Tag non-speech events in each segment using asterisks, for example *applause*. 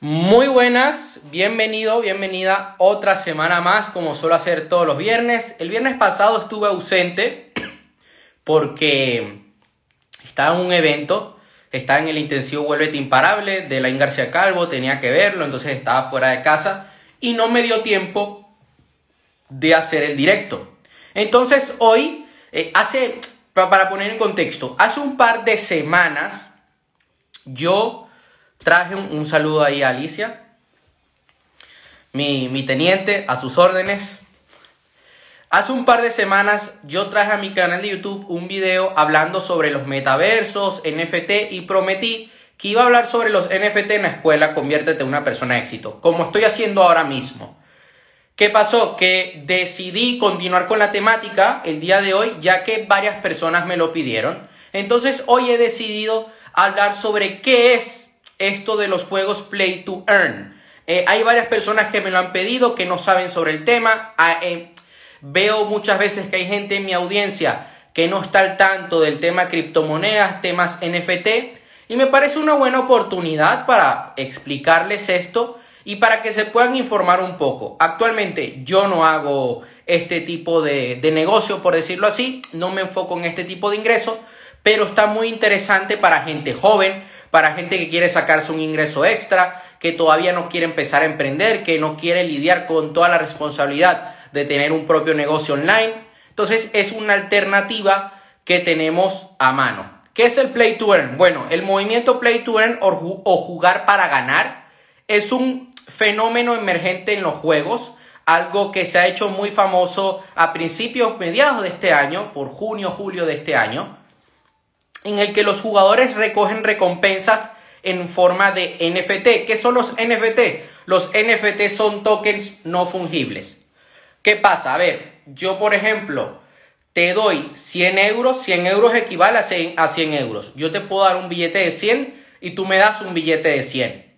Muy buenas, bienvenido, bienvenida otra semana más como suelo hacer todos los viernes. El viernes pasado estuve ausente porque estaba en un evento, estaba en el intensivo Vuélvete Imparable de la García Calvo, tenía que verlo, entonces estaba fuera de casa y no me dio tiempo de hacer el directo. Entonces hoy, eh, hace, para poner en contexto, hace un par de semanas yo traje un, saludo ahí a Alicia, mi, mi teniente, a sus órdenes. Hace un par de semanas yo traje a mi canal de YouTube un video hablando sobre los metaversos, NFT y prometí que iba a hablar sobre los NFT en la escuela, conviértete en una persona de éxito, como estoy haciendo ahora mismo. ¿Qué pasó? Que decidí continuar con la temática el día de hoy, ya que varias personas me lo pidieron. Entonces hoy he decidido hablar sobre qué es esto de los juegos Play to Earn. Eh, hay varias personas que me lo han pedido, que no saben sobre el tema. Ah, eh, veo muchas veces que hay gente en mi audiencia que no está al tanto del tema criptomonedas, temas NFT. Y me parece una buena oportunidad para explicarles esto y para que se puedan informar un poco. Actualmente yo no hago este tipo de, negocio, por decirlo así, no me enfoco en este tipo de ingreso, pero está muy interesante para gente joven, para gente que quiere sacarse un ingreso extra, que todavía no quiere empezar a emprender, que no quiere lidiar con toda la responsabilidad de tener un propio negocio online. Entonces es una alternativa que tenemos a mano. ¿Qué es el Play to Earn? Bueno, el movimiento Play to Earn o, jugar para ganar es un fenómeno emergente en los juegos, algo que se ha hecho muy famoso a principios, mediados de este año, por junio, julio de este año, en el que los jugadores recogen recompensas en forma de NFT. ¿Qué son los NFT? Los NFT son tokens no fungibles. ¿Qué pasa? A ver, yo por ejemplo te doy 100 euros, 100 euros equivale a 100, euros. Yo te puedo dar un billete de 100 y tú me das un billete de 100.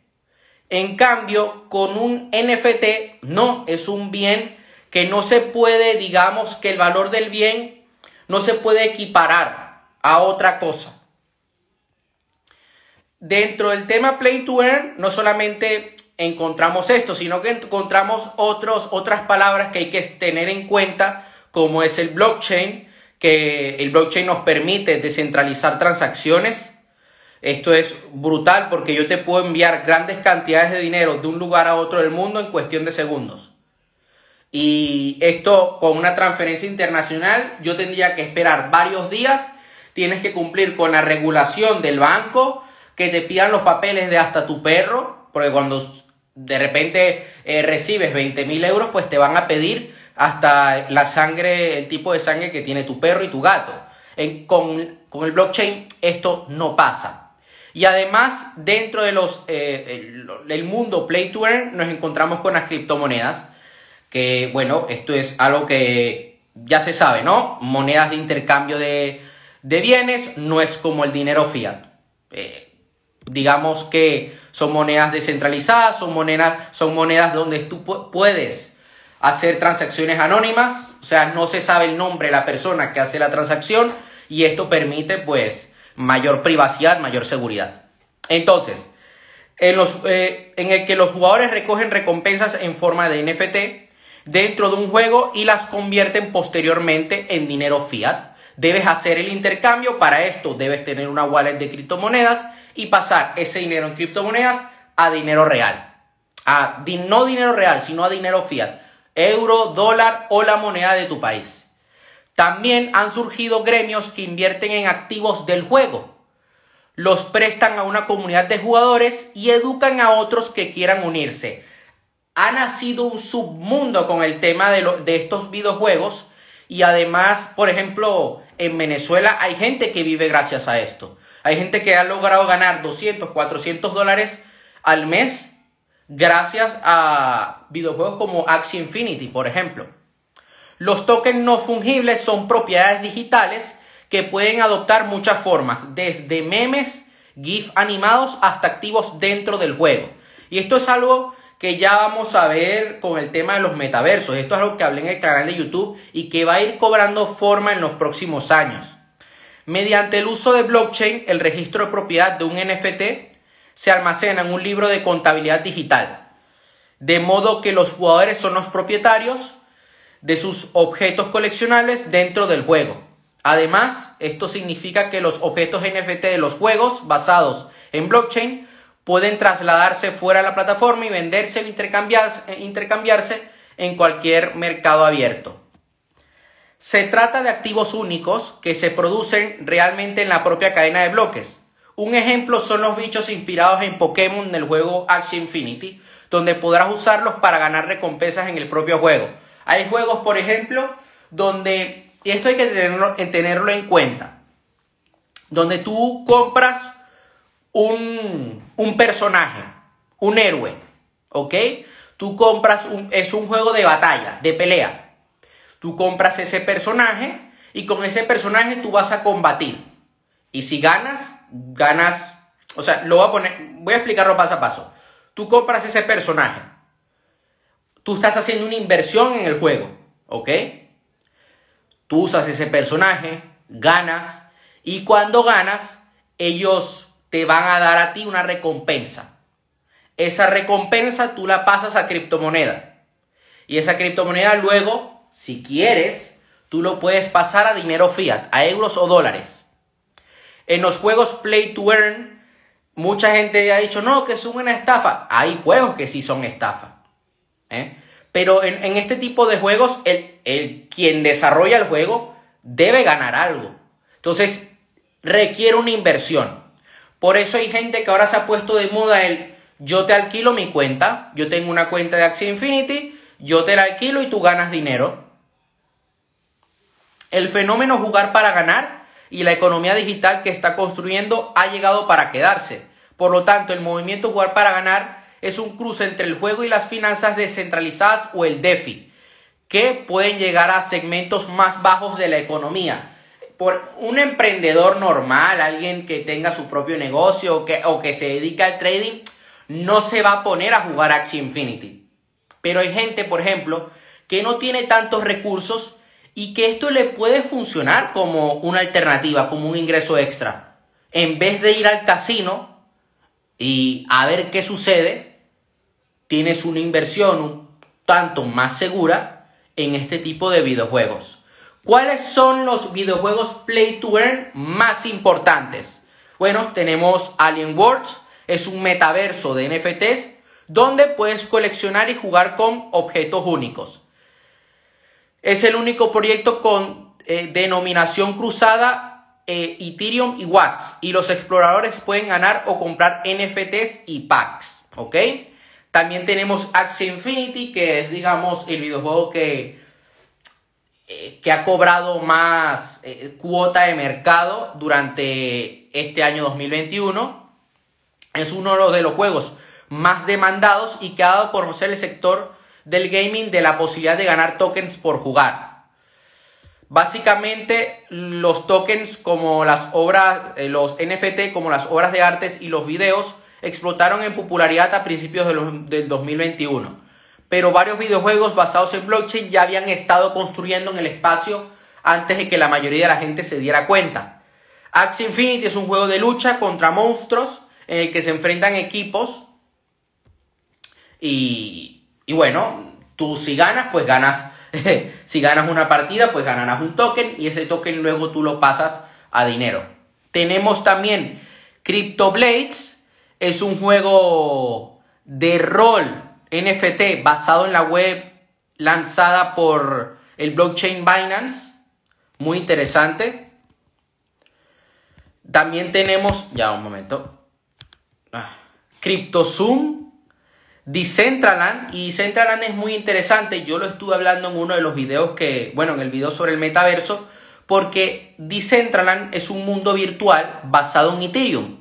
En cambio, con un NFT no, es un bien que no se puede, digamos que el valor del bien no se puede equiparar a otra cosa. Dentro del tema Play to Earn, no solamente encontramos esto, sino que encontramos otros, otras palabras que hay que tener en cuenta, como es el blockchain, que el blockchain nos permite descentralizar transacciones. Esto es brutal porque yo te puedo enviar grandes cantidades de dinero de un lugar a otro del mundo en cuestión de segundos. Y esto con una transferencia internacional yo tendría que esperar varios días tienes que cumplir con la regulación del banco, que te pidan los papeles de hasta tu perro, porque cuando de repente eh, recibes 20 mil euros, pues te van a pedir hasta la sangre, el tipo de sangre que tiene tu perro y tu gato. con, el blockchain esto no pasa. Y además, dentro de los, eh, el, mundo Play to Earn, nos encontramos con las criptomonedas, que bueno, esto es algo que ya se sabe, ¿no? Monedas de intercambio de, de bienes no es como el dinero fiat. Eh, digamos que son monedas descentralizadas, son monedas, son monedas donde tú puedes hacer transacciones anónimas, o sea, no se sabe el nombre de la persona que hace la transacción y esto permite pues mayor privacidad, mayor seguridad. Entonces, en, los, eh, en el que los jugadores recogen recompensas en forma de NFT dentro de un juego y las convierten posteriormente en dinero fiat debes hacer el intercambio. Para esto debes tener una wallet de criptomonedas y pasar ese dinero en criptomonedas a dinero real. A, no dinero real, sino a dinero fiat. Euro, dólar o la moneda de tu país. También han surgido gremios que invierten en activos del juego. Los prestan a una comunidad de jugadores y educan a otros que quieran unirse. Ha nacido un submundo con el tema de, de estos videojuegos y además, por ejemplo, en Venezuela hay gente que vive gracias a esto. Hay gente que ha logrado ganar 200, 400 dólares al mes gracias a videojuegos como Axie Infinity, por ejemplo. Los tokens no fungibles son propiedades digitales que pueden adoptar muchas formas, desde memes, GIF animados hasta activos dentro del juego. Y esto es algo que ya vamos a ver con el tema de los metaversos. Esto es algo que hablé en el canal de YouTube y que va a ir cobrando forma en los próximos años. Mediante el uso de blockchain, el registro de propiedad de un NFT se almacena en un libro de contabilidad digital, de modo que los jugadores son los propietarios de sus objetos coleccionables dentro del juego. Además, esto significa que los objetos NFT de los juegos basados en blockchain pueden trasladarse fuera de la plataforma y venderse o intercambiarse, intercambiarse en cualquier mercado abierto. Se trata de activos únicos que se producen realmente en la propia cadena de bloques. Un ejemplo son los bichos inspirados en Pokémon del juego Axie Infinity, donde podrás usarlos para ganar recompensas en el propio juego. Hay juegos, por ejemplo, donde, y esto hay que tenerlo, tenerlo en cuenta, donde tú compras un, un personaje, un héroe, ¿ok? Tú compras, un, es un juego de batalla, de pelea. Tú compras ese personaje y con ese personaje tú vas a combatir. Y si ganas, ganas, o sea, lo voy a poner, voy a explicarlo paso a paso. Tú compras ese personaje. Tú estás haciendo una inversión en el juego, ¿ok? Tú usas ese personaje, ganas, y cuando ganas, ellos te van a dar a ti una recompensa. Esa recompensa tú la pasas a criptomoneda. Y esa criptomoneda luego, si quieres, tú lo puedes pasar a dinero fiat, a euros o dólares. En los juegos Play to Earn, mucha gente ha dicho, no, que es una estafa. Hay juegos que sí son estafa. ¿eh? Pero en, en, este tipo de juegos, el, el, quien desarrolla el juego debe ganar algo. Entonces, requiere una inversión. Por eso hay gente que ahora se ha puesto de moda el yo te alquilo mi cuenta, yo tengo una cuenta de Axie Infinity, yo te la alquilo y tú ganas dinero. El fenómeno jugar para ganar y la economía digital que está construyendo ha llegado para quedarse. Por lo tanto, el movimiento jugar para ganar es un cruce entre el juego y las finanzas descentralizadas o el DeFi, que pueden llegar a segmentos más bajos de la economía. Por un emprendedor normal, alguien que tenga su propio negocio o que, o que se dedica al trading, no se va a poner a jugar Axie Infinity. Pero hay gente, por ejemplo, que no tiene tantos recursos y que esto le puede funcionar como una alternativa, como un ingreso extra. En vez de ir al casino y a ver qué sucede, tienes una inversión un tanto más segura en este tipo de videojuegos. ¿Cuáles son los videojuegos Play to Earn más importantes? Bueno, tenemos Alien Worlds, es un metaverso de NFTs donde puedes coleccionar y jugar con objetos únicos. Es el único proyecto con eh, denominación cruzada eh, Ethereum y Wax y los exploradores pueden ganar o comprar NFTs y packs, ¿ok? También tenemos Axie Infinity, que es, digamos, el videojuego que, que ha cobrado más cuota de mercado durante este año 2021 es uno de los juegos más demandados y que ha dado a conocer el sector del gaming de la posibilidad de ganar tokens por jugar. Básicamente los tokens como las obras, eh, los NFT como las obras de artes y los videos explotaron en popularidad a principios del 2021. Pero varios videojuegos basados en blockchain ya habían estado construyendo en el espacio antes de que la mayoría de la gente se diera cuenta. Axie Infinity es un juego de lucha contra monstruos en el que se enfrentan equipos y, y bueno, tú si ganas, pues ganas, *laughs* si ganas una partida, pues ganarás un token y ese token luego tú lo pasas a dinero. Tenemos también Crypto Blades, es un juego de rol NFT basado en la web lanzada por el blockchain Binance, muy interesante. También tenemos, ya un momento, Ah. CryptoZoom, Decentraland. Y Decentraland es muy interesante. Yo lo estuve hablando en uno de los videos que, bueno, en el video sobre el metaverso. Porque Decentraland es un mundo virtual basado en Ethereum.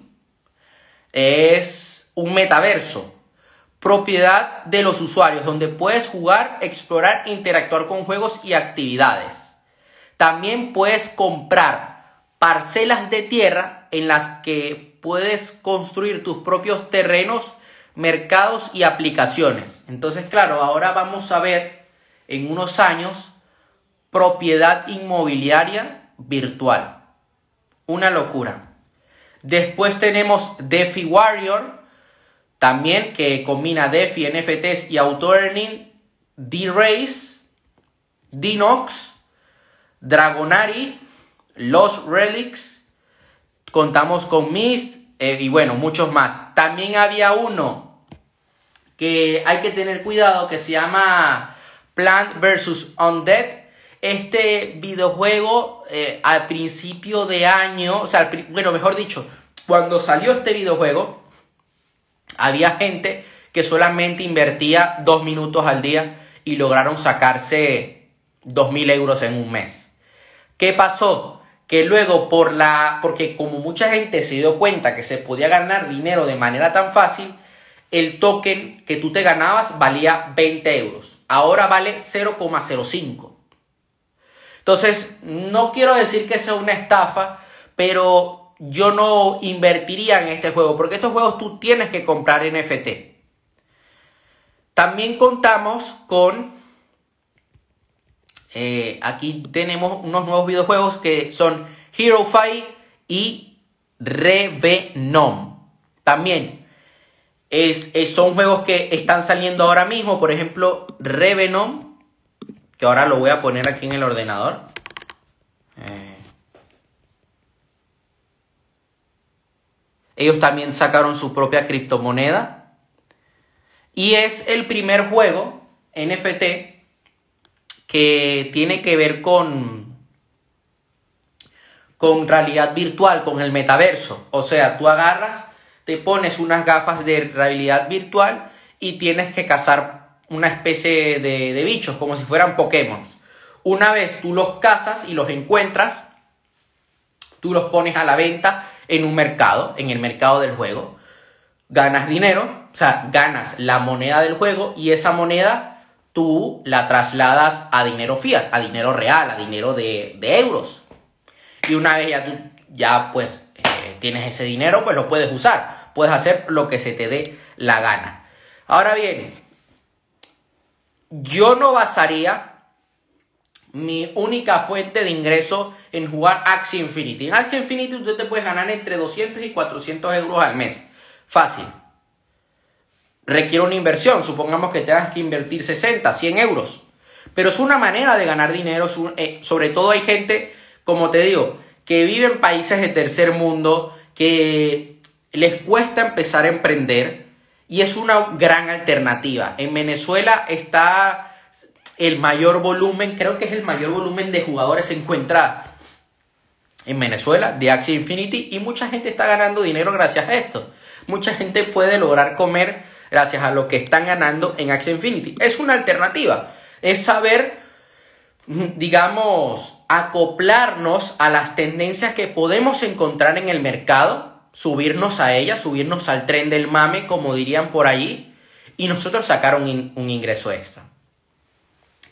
Es un metaverso. Propiedad de los usuarios, donde puedes jugar, explorar, interactuar con juegos y actividades. También puedes comprar parcelas de tierra en las que puedes construir tus propios terrenos, mercados y aplicaciones. Entonces, claro, ahora vamos a ver en unos años propiedad inmobiliaria virtual. Una locura. Después tenemos DeFi Warrior, también que combina DeFi, NFTs y auto-earning, D-Race, Dinox, Dragonari, Los Relics, contamos con Mist eh, y bueno, muchos más. También había uno que hay que tener cuidado que se llama Plant vs. Undead. Este videojuego eh, al principio de año, o sea, bueno, mejor dicho, cuando salió este videojuego, había gente que solamente invertía dos minutos al día y lograron sacarse dos mil euros en un mes. ¿Qué pasó? Que luego por la, porque como mucha gente se dio cuenta que se podía ganar dinero de manera tan fácil, el token que tú te ganabas valía 20 euros. Ahora vale 0,05. Entonces, no quiero decir que sea una estafa, pero yo no invertiría en este juego, porque estos juegos tú tienes que comprar NFT. También contamos con, eh, aquí tenemos unos nuevos videojuegos que son Hero Fight y Revenom. También es, son juegos que están saliendo ahora mismo, por ejemplo, Revenom, que ahora lo voy a poner aquí en el ordenador. Eh, Ellos también sacaron su propia criptomoneda. Y es el primer juego NFT que tiene que ver con, con realidad virtual, con el metaverso. O sea, tú agarras, te pones unas gafas de realidad virtual y tienes que cazar una especie de, de bichos, como si fueran Pokémon. Una vez tú los cazas y los encuentras, tú los pones a la venta en un mercado, en el mercado del juego. Ganas dinero, o sea, ganas la moneda del juego y esa moneda tú la trasladas a dinero fiat, a dinero real, a dinero de, euros. Y una vez ya tú ya pues eh, tienes ese dinero, pues lo puedes usar. Puedes hacer lo que se te dé la gana. Ahora bien, yo no basaría mi única fuente de ingreso en jugar Axie Infinity. En Axie Infinity usted te puedes ganar entre 200 y 400 euros al mes. Fácil. Requiere una inversión. Supongamos que tengas que invertir 60, 100 euros. Pero es una manera de ganar dinero. Eh, sobre todo hay gente, como te digo, que vive en países de tercer mundo, que les cuesta empezar a emprender. Y es una gran alternativa. En Venezuela está el mayor volumen, creo que es el mayor volumen de jugadores se encuentra en Venezuela de Axie Infinity y mucha gente está ganando dinero gracias a esto. Mucha gente puede lograr comer gracias a lo que están ganando en Axie Infinity. Es una alternativa, es saber, digamos, acoplarnos a las tendencias que podemos encontrar en el mercado, subirnos a ellas, subirnos al tren del mame, como dirían por allí, y nosotros sacar un, un ingreso extra.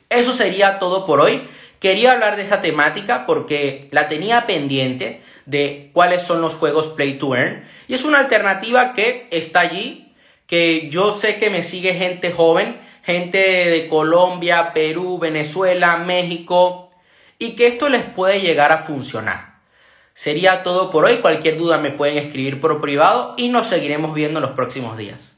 Eso sería todo por hoy. Quería hablar de esta temática porque la tenía pendiente de cuáles son los juegos Play to Earn. Y es una alternativa que está allí, que yo sé que me sigue gente joven, gente de Colombia, Perú, Venezuela, México, y que esto les puede llegar a funcionar. Sería todo por hoy. Cualquier duda me pueden escribir por privado y nos seguiremos viendo en los próximos días.